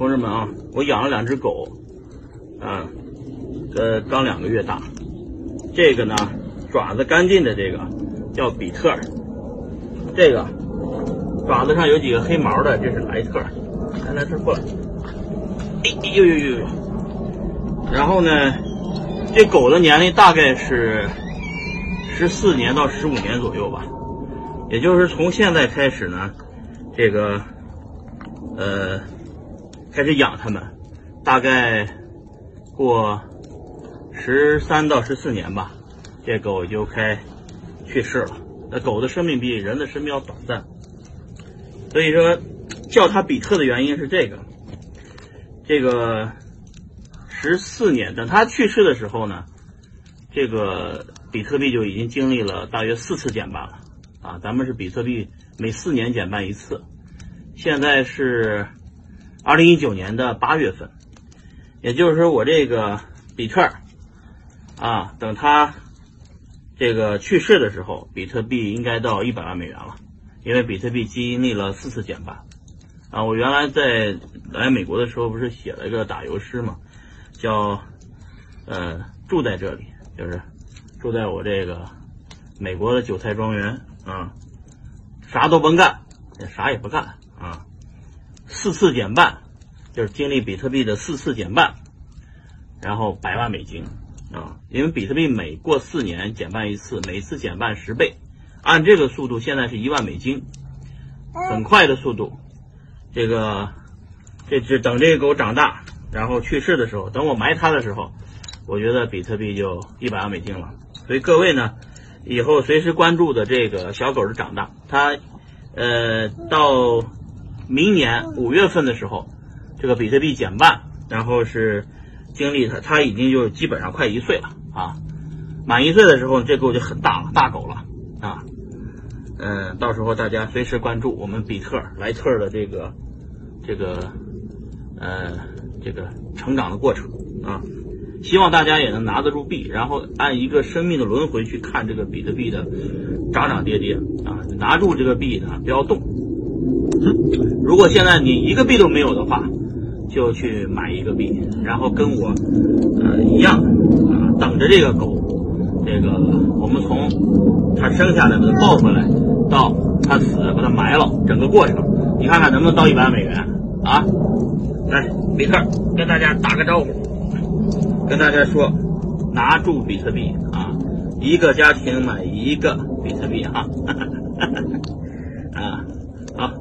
同志们啊，我养了两只狗，啊，呃，刚两个月大。这个呢，爪子干净的这个叫比特，这个爪子上有几个黑毛的，这是莱特。来来，这过来。哎呦呦呦呦！然后呢，这狗的年龄大概是十四年到十五年左右吧，也就是从现在开始呢，这个呃开始养它们，大概过十三到十四年吧，这狗就该去世了。那狗的生命比人的生命要短暂，所以说叫它比特的原因是这个。这个十四年，等它去世的时候呢，这个比特币就已经经历了大约四次减半了啊。咱们是比特币每四年减半一次，现在是二零一九年的八月份，也就是说我这个比特啊，等他这个去世的时候，比特币应该到一百万美元了，因为比特币经历了四次减半。啊，我原来在来美国的时候不是写了一个打油诗嘛，叫呃住在这里，就是住在我这个美国的韭菜庄园啊，啥都甭干，啥也不干啊，四次减半，就是经历比特币的四次减半，然后百万美金啊，因为比特币每过四年减半一次，每次减半十倍，按这个速度，现在是一万美金，很快的速度。这个，这只等这个狗长大，然后去世的时候，等我埋它的时候，我觉得比特币就一百万美金了。所以各位呢，以后随时关注的这个小狗的长大，它，呃，到明年五月份的时候，这个比特币减半，然后是经历它，它已经就基本上快一岁了啊。满一岁的时候，这狗就很大了，大狗了啊。嗯，到时候大家随时关注我们比特莱特的这个这个呃这个成长的过程啊，希望大家也能拿得住币，然后按一个生命的轮回去看这个比特币的涨涨跌跌啊，拿住这个币呢不要动。如果现在你一个币都没有的话，就去买一个币，然后跟我呃一样啊，等着这个狗，这个我们从它生下来把它抱回来。到它死，把它埋了，整个过程，你看看能不能到一百万美元啊？来，比特跟大家打个招呼，跟大家说，拿住比特币啊，一个家庭买一个比特币哈，啊。啊。